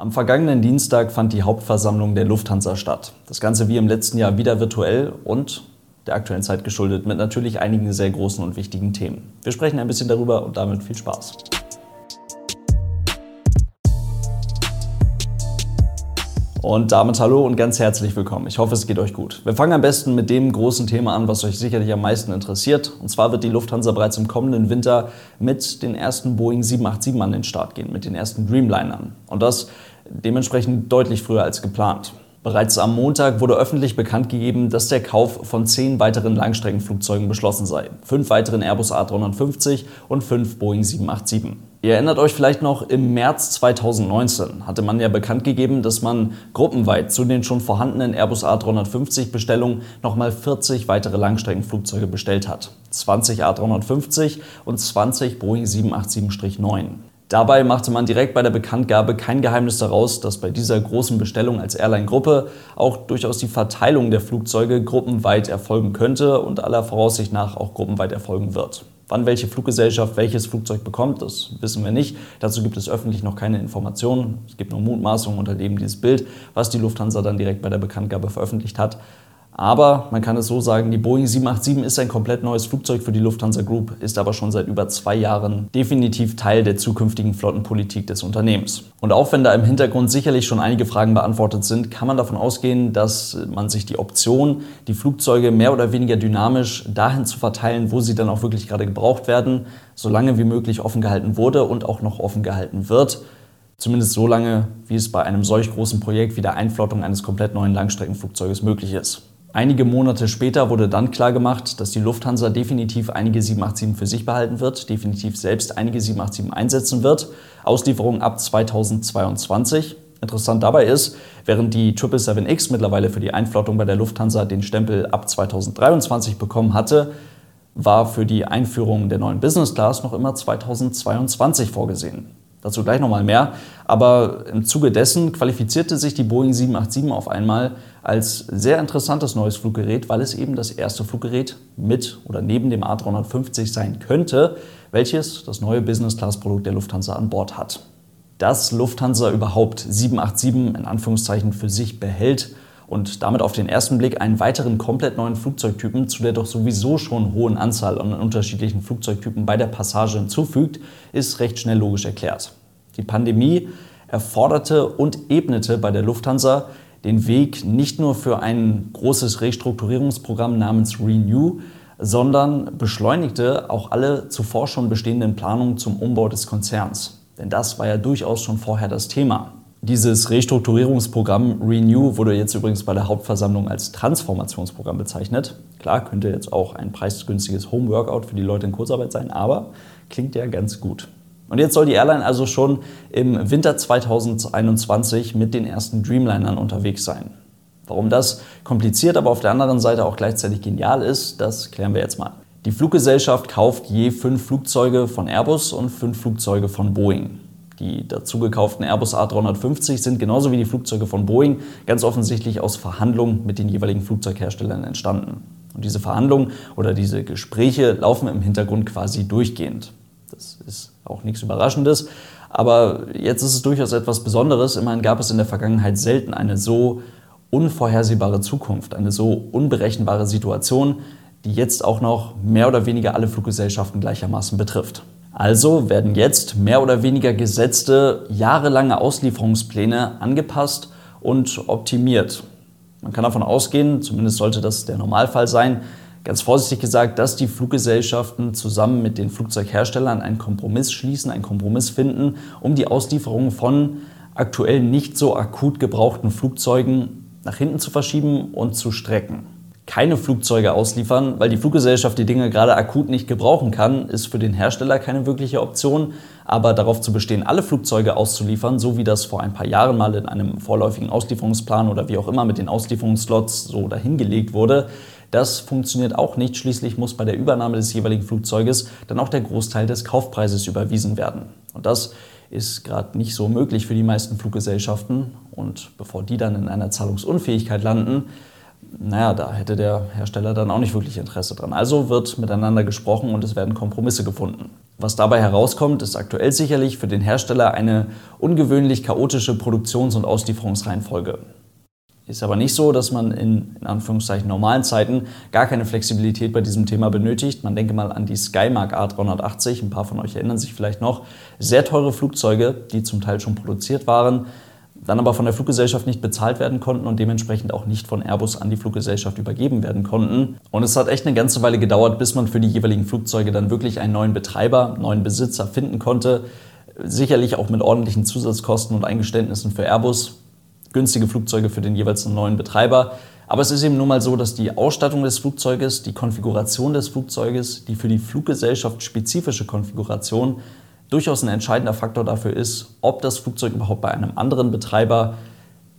Am vergangenen Dienstag fand die Hauptversammlung der Lufthansa statt. Das Ganze wie im letzten Jahr wieder virtuell und der aktuellen Zeit geschuldet mit natürlich einigen sehr großen und wichtigen Themen. Wir sprechen ein bisschen darüber und damit viel Spaß. Und damit hallo und ganz herzlich willkommen. Ich hoffe, es geht euch gut. Wir fangen am besten mit dem großen Thema an, was euch sicherlich am meisten interessiert. Und zwar wird die Lufthansa bereits im kommenden Winter mit den ersten Boeing 787 an den Start gehen, mit den ersten Dreamlinern. Und das dementsprechend deutlich früher als geplant. Bereits am Montag wurde öffentlich bekannt gegeben, dass der Kauf von zehn weiteren Langstreckenflugzeugen beschlossen sei. Fünf weiteren Airbus A350 und fünf Boeing 787. Ihr erinnert euch vielleicht noch, im März 2019 hatte man ja bekannt gegeben, dass man gruppenweit zu den schon vorhandenen Airbus A350 Bestellungen nochmal 40 weitere Langstreckenflugzeuge bestellt hat. 20 A350 und 20 Boeing 787-9. Dabei machte man direkt bei der Bekanntgabe kein Geheimnis daraus, dass bei dieser großen Bestellung als Airline-Gruppe auch durchaus die Verteilung der Flugzeuge gruppenweit erfolgen könnte und aller Voraussicht nach auch gruppenweit erfolgen wird. Wann welche Fluggesellschaft welches Flugzeug bekommt, das wissen wir nicht. Dazu gibt es öffentlich noch keine Informationen. Es gibt nur Mutmaßungen unter dem dieses Bild, was die Lufthansa dann direkt bei der Bekanntgabe veröffentlicht hat. Aber man kann es so sagen, die Boeing 787 ist ein komplett neues Flugzeug für die Lufthansa Group, ist aber schon seit über zwei Jahren definitiv Teil der zukünftigen Flottenpolitik des Unternehmens. Und auch wenn da im Hintergrund sicherlich schon einige Fragen beantwortet sind, kann man davon ausgehen, dass man sich die Option, die Flugzeuge mehr oder weniger dynamisch dahin zu verteilen, wo sie dann auch wirklich gerade gebraucht werden, so lange wie möglich offen gehalten wurde und auch noch offen gehalten wird. Zumindest so lange, wie es bei einem solch großen Projekt wie der Einflottung eines komplett neuen Langstreckenflugzeuges möglich ist. Einige Monate später wurde dann klargemacht, dass die Lufthansa definitiv einige 787 für sich behalten wird, definitiv selbst einige 787 einsetzen wird. Auslieferung ab 2022. Interessant dabei ist, während die 777X mittlerweile für die Einflottung bei der Lufthansa den Stempel ab 2023 bekommen hatte, war für die Einführung der neuen Business Class noch immer 2022 vorgesehen. Dazu gleich nochmal mehr. Aber im Zuge dessen qualifizierte sich die Boeing 787 auf einmal als sehr interessantes neues Fluggerät, weil es eben das erste Fluggerät mit oder neben dem A350 sein könnte, welches das neue Business-Class-Produkt der Lufthansa an Bord hat. Dass Lufthansa überhaupt 787 in Anführungszeichen für sich behält und damit auf den ersten Blick einen weiteren komplett neuen Flugzeugtypen zu der doch sowieso schon hohen Anzahl an unterschiedlichen Flugzeugtypen bei der Passage hinzufügt, ist recht schnell logisch erklärt. Die Pandemie erforderte und ebnete bei der Lufthansa den Weg nicht nur für ein großes Restrukturierungsprogramm namens Renew, sondern beschleunigte auch alle zuvor schon bestehenden Planungen zum Umbau des Konzerns. Denn das war ja durchaus schon vorher das Thema. Dieses Restrukturierungsprogramm Renew wurde jetzt übrigens bei der Hauptversammlung als Transformationsprogramm bezeichnet. Klar, könnte jetzt auch ein preisgünstiges Homeworkout für die Leute in Kurzarbeit sein, aber klingt ja ganz gut. Und jetzt soll die Airline also schon im Winter 2021 mit den ersten Dreamlinern unterwegs sein. Warum das kompliziert, aber auf der anderen Seite auch gleichzeitig genial ist, das klären wir jetzt mal. Die Fluggesellschaft kauft je fünf Flugzeuge von Airbus und fünf Flugzeuge von Boeing. Die dazu gekauften Airbus A350 sind genauso wie die Flugzeuge von Boeing ganz offensichtlich aus Verhandlungen mit den jeweiligen Flugzeugherstellern entstanden. Und diese Verhandlungen oder diese Gespräche laufen im Hintergrund quasi durchgehend. Das ist auch nichts Überraschendes. Aber jetzt ist es durchaus etwas Besonderes. Immerhin gab es in der Vergangenheit selten eine so unvorhersehbare Zukunft, eine so unberechenbare Situation, die jetzt auch noch mehr oder weniger alle Fluggesellschaften gleichermaßen betrifft. Also werden jetzt mehr oder weniger gesetzte jahrelange Auslieferungspläne angepasst und optimiert. Man kann davon ausgehen, zumindest sollte das der Normalfall sein, ganz vorsichtig gesagt, dass die Fluggesellschaften zusammen mit den Flugzeugherstellern einen Kompromiss schließen, einen Kompromiss finden, um die Auslieferung von aktuell nicht so akut gebrauchten Flugzeugen nach hinten zu verschieben und zu strecken. Keine Flugzeuge ausliefern, weil die Fluggesellschaft die Dinge gerade akut nicht gebrauchen kann, ist für den Hersteller keine wirkliche Option. Aber darauf zu bestehen, alle Flugzeuge auszuliefern, so wie das vor ein paar Jahren mal in einem vorläufigen Auslieferungsplan oder wie auch immer mit den Auslieferungsslots so dahingelegt wurde, das funktioniert auch nicht. Schließlich muss bei der Übernahme des jeweiligen Flugzeuges dann auch der Großteil des Kaufpreises überwiesen werden. Und das ist gerade nicht so möglich für die meisten Fluggesellschaften. Und bevor die dann in einer Zahlungsunfähigkeit landen, naja, da hätte der Hersteller dann auch nicht wirklich Interesse dran. Also wird miteinander gesprochen und es werden Kompromisse gefunden. Was dabei herauskommt, ist aktuell sicherlich für den Hersteller eine ungewöhnlich chaotische Produktions- und Auslieferungsreihenfolge. Ist aber nicht so, dass man in, in Anführungszeichen normalen Zeiten gar keine Flexibilität bei diesem Thema benötigt. Man denke mal an die Skymark A380, ein paar von euch erinnern sich vielleicht noch. Sehr teure Flugzeuge, die zum Teil schon produziert waren, dann aber von der Fluggesellschaft nicht bezahlt werden konnten und dementsprechend auch nicht von Airbus an die Fluggesellschaft übergeben werden konnten. Und es hat echt eine ganze Weile gedauert, bis man für die jeweiligen Flugzeuge dann wirklich einen neuen Betreiber, neuen Besitzer finden konnte. Sicherlich auch mit ordentlichen Zusatzkosten und Eingeständnissen für Airbus günstige Flugzeuge für den jeweils neuen Betreiber. Aber es ist eben nun mal so, dass die Ausstattung des Flugzeuges, die Konfiguration des Flugzeuges, die für die Fluggesellschaft spezifische Konfiguration durchaus ein entscheidender Faktor dafür ist, ob das Flugzeug überhaupt bei einem anderen Betreiber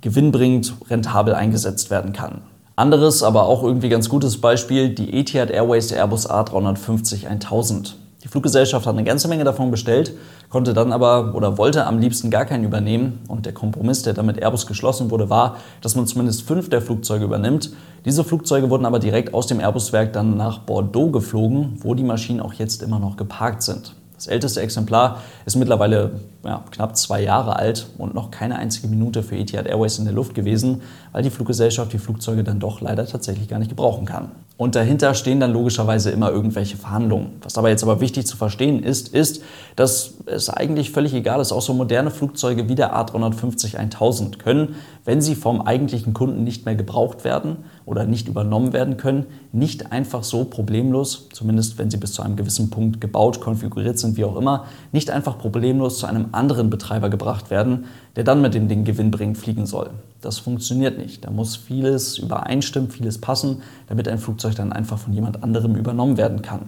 gewinnbringend, rentabel eingesetzt werden kann. Anderes, aber auch irgendwie ganz gutes Beispiel, die Etihad Airways Airbus A350 1000. Die Fluggesellschaft hat eine ganze Menge davon bestellt, konnte dann aber oder wollte am liebsten gar keinen übernehmen. Und der Kompromiss, der damit Airbus geschlossen wurde, war, dass man zumindest fünf der Flugzeuge übernimmt. Diese Flugzeuge wurden aber direkt aus dem Airbus-Werk dann nach Bordeaux geflogen, wo die Maschinen auch jetzt immer noch geparkt sind. Das älteste Exemplar ist mittlerweile ja, knapp zwei Jahre alt und noch keine einzige Minute für Etihad Airways in der Luft gewesen, weil die Fluggesellschaft die Flugzeuge dann doch leider tatsächlich gar nicht gebrauchen kann. Und dahinter stehen dann logischerweise immer irgendwelche Verhandlungen. Was dabei jetzt aber wichtig zu verstehen ist, ist, dass es eigentlich völlig egal ist, auch so moderne Flugzeuge wie der A350 1000 können, wenn sie vom eigentlichen Kunden nicht mehr gebraucht werden oder nicht übernommen werden können, nicht einfach so problemlos, zumindest wenn sie bis zu einem gewissen Punkt gebaut, konfiguriert sind, wie auch immer, nicht einfach problemlos zu einem anderen Betreiber gebracht werden, der dann mit dem Ding gewinnbringend fliegen soll. Das funktioniert nicht. Da muss vieles übereinstimmen, vieles passen, damit ein Flugzeug dann einfach von jemand anderem übernommen werden kann.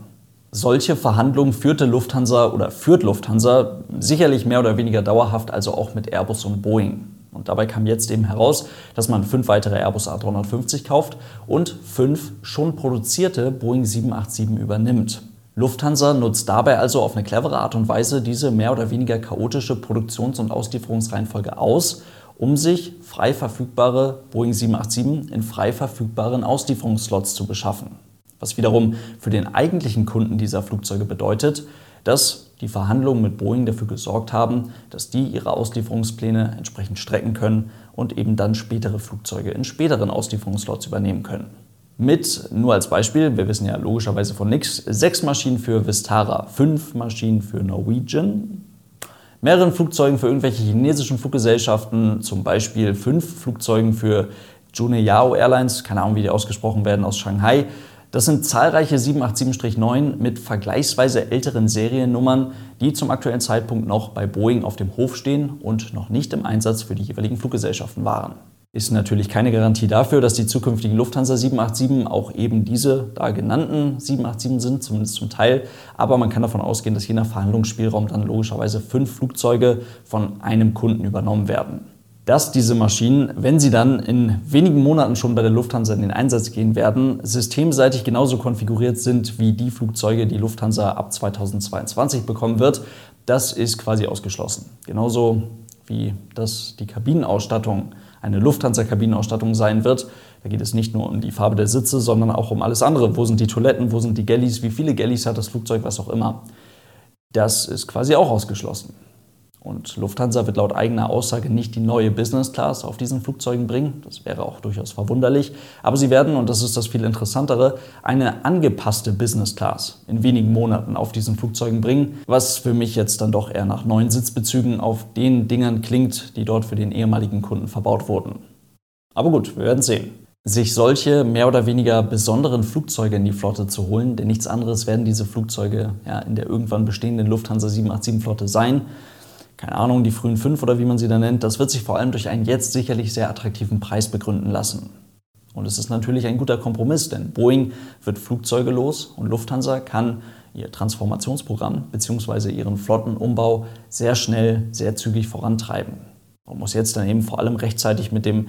Solche Verhandlungen führte Lufthansa oder führt Lufthansa sicherlich mehr oder weniger dauerhaft, also auch mit Airbus und Boeing. Und dabei kam jetzt eben heraus, dass man fünf weitere Airbus A350 kauft und fünf schon produzierte Boeing 787 übernimmt. Lufthansa nutzt dabei also auf eine clevere Art und Weise diese mehr oder weniger chaotische Produktions- und Auslieferungsreihenfolge aus, um sich frei verfügbare Boeing 787 in frei verfügbaren Auslieferungsslots zu beschaffen. Was wiederum für den eigentlichen Kunden dieser Flugzeuge bedeutet, dass die Verhandlungen mit Boeing dafür gesorgt haben, dass die ihre Auslieferungspläne entsprechend strecken können und eben dann spätere Flugzeuge in späteren Auslieferungsslots übernehmen können mit, nur als Beispiel, wir wissen ja logischerweise von nichts, sechs Maschinen für Vistara, fünf Maschinen für Norwegian, mehreren Flugzeugen für irgendwelche chinesischen Fluggesellschaften, zum Beispiel fünf Flugzeugen für Juneyao Airlines, keine Ahnung, wie die ausgesprochen werden, aus Shanghai. Das sind zahlreiche 787-9 mit vergleichsweise älteren Seriennummern, die zum aktuellen Zeitpunkt noch bei Boeing auf dem Hof stehen und noch nicht im Einsatz für die jeweiligen Fluggesellschaften waren ist natürlich keine Garantie dafür, dass die zukünftigen Lufthansa 787 auch eben diese da genannten 787 sind, zumindest zum Teil. Aber man kann davon ausgehen, dass je nach Verhandlungsspielraum dann logischerweise fünf Flugzeuge von einem Kunden übernommen werden. Dass diese Maschinen, wenn sie dann in wenigen Monaten schon bei der Lufthansa in den Einsatz gehen werden, systemseitig genauso konfiguriert sind wie die Flugzeuge, die Lufthansa ab 2022 bekommen wird, das ist quasi ausgeschlossen. Genauso wie das die Kabinenausstattung eine Lufthansa-Kabinenausstattung sein wird. Da geht es nicht nur um die Farbe der Sitze, sondern auch um alles andere. Wo sind die Toiletten, wo sind die Galleys, wie viele Galleys hat das Flugzeug, was auch immer. Das ist quasi auch ausgeschlossen. Und Lufthansa wird laut eigener Aussage nicht die neue Business Class auf diesen Flugzeugen bringen. Das wäre auch durchaus verwunderlich. Aber sie werden, und das ist das viel Interessantere, eine angepasste Business Class in wenigen Monaten auf diesen Flugzeugen bringen. Was für mich jetzt dann doch eher nach neuen Sitzbezügen auf den Dingern klingt, die dort für den ehemaligen Kunden verbaut wurden. Aber gut, wir werden sehen sich solche mehr oder weniger besonderen Flugzeuge in die Flotte zu holen, denn nichts anderes werden diese Flugzeuge ja, in der irgendwann bestehenden Lufthansa 787-Flotte sein keine Ahnung, die frühen fünf oder wie man sie da nennt, das wird sich vor allem durch einen jetzt sicherlich sehr attraktiven Preis begründen lassen. Und es ist natürlich ein guter Kompromiss, denn Boeing wird Flugzeuge los und Lufthansa kann ihr Transformationsprogramm bzw. ihren Flottenumbau sehr schnell, sehr zügig vorantreiben. Man muss jetzt dann eben vor allem rechtzeitig mit dem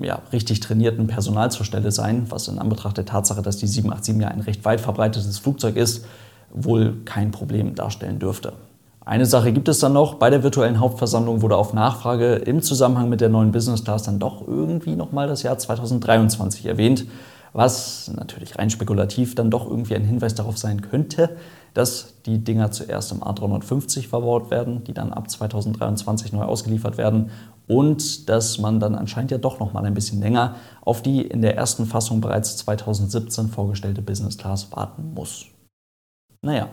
ja, richtig trainierten Personal zur Stelle sein, was in Anbetracht der Tatsache, dass die 787 ja ein recht weit verbreitetes Flugzeug ist, wohl kein Problem darstellen dürfte. Eine Sache gibt es dann noch. Bei der virtuellen Hauptversammlung wurde auf Nachfrage im Zusammenhang mit der neuen Business Class dann doch irgendwie nochmal das Jahr 2023 erwähnt. was natürlich rein spekulativ dann doch irgendwie ein Hinweis darauf sein könnte, dass die Dinger zuerst im A350 verbaut werden, die dann ab 2023 neu ausgeliefert werden und dass man dann anscheinend ja doch noch mal ein bisschen länger auf die in der ersten Fassung bereits 2017 vorgestellte Business Class warten muss. Naja,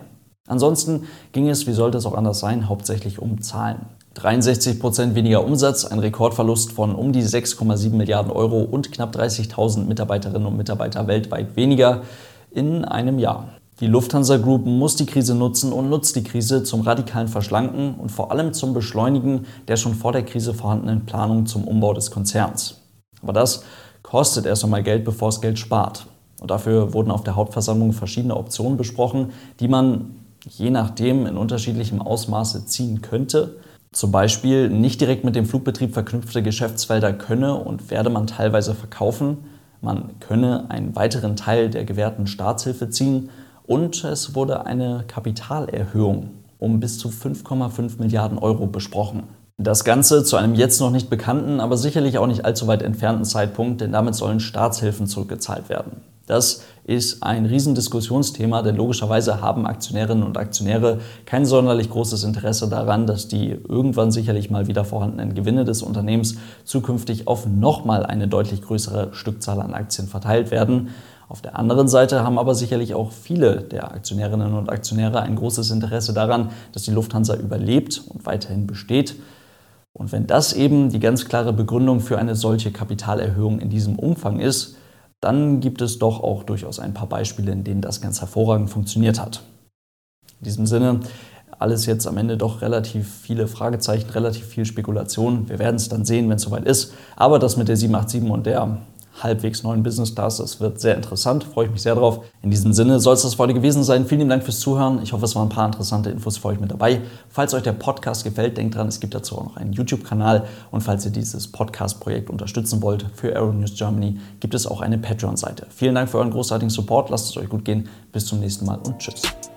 ansonsten ging es, wie sollte es auch anders sein, hauptsächlich um Zahlen. 63 Prozent weniger Umsatz, ein Rekordverlust von um die 6,7 Milliarden Euro und knapp 30.000 Mitarbeiterinnen und Mitarbeiter weltweit weniger in einem Jahr. Die Lufthansa Group muss die Krise nutzen und nutzt die Krise zum radikalen Verschlanken und vor allem zum Beschleunigen der schon vor der Krise vorhandenen Planung zum Umbau des Konzerns. Aber das kostet erst einmal Geld, bevor es Geld spart. Und dafür wurden auf der Hauptversammlung verschiedene Optionen besprochen, die man je nachdem in unterschiedlichem Ausmaße ziehen könnte. Zum Beispiel nicht direkt mit dem Flugbetrieb verknüpfte Geschäftsfelder könne und werde man teilweise verkaufen. Man könne einen weiteren Teil der gewährten Staatshilfe ziehen und es wurde eine Kapitalerhöhung um bis zu 5,5 Milliarden Euro besprochen. Das Ganze zu einem jetzt noch nicht bekannten, aber sicherlich auch nicht allzu weit entfernten Zeitpunkt, denn damit sollen Staatshilfen zurückgezahlt werden. Das ist ein Riesendiskussionsthema, denn logischerweise haben Aktionärinnen und Aktionäre kein sonderlich großes Interesse daran, dass die irgendwann sicherlich mal wieder vorhandenen Gewinne des Unternehmens zukünftig auf nochmal eine deutlich größere Stückzahl an Aktien verteilt werden. Auf der anderen Seite haben aber sicherlich auch viele der Aktionärinnen und Aktionäre ein großes Interesse daran, dass die Lufthansa überlebt und weiterhin besteht. Und wenn das eben die ganz klare Begründung für eine solche Kapitalerhöhung in diesem Umfang ist, dann gibt es doch auch durchaus ein paar Beispiele, in denen das ganz hervorragend funktioniert hat. In diesem Sinne, alles jetzt am Ende doch relativ viele Fragezeichen, relativ viel Spekulation. Wir werden es dann sehen, wenn es soweit ist. Aber das mit der 787 und der halbwegs neuen Business Class. Das wird sehr interessant, freue ich mich sehr drauf. In diesem Sinne soll es das für heute gewesen sein. Vielen Dank fürs Zuhören. Ich hoffe, es waren ein paar interessante Infos für euch mit dabei. Falls euch der Podcast gefällt, denkt dran, es gibt dazu auch noch einen YouTube-Kanal. Und falls ihr dieses Podcast-Projekt unterstützen wollt für Aeronews Germany, gibt es auch eine Patreon-Seite. Vielen Dank für euren großartigen Support. Lasst es euch gut gehen. Bis zum nächsten Mal und tschüss.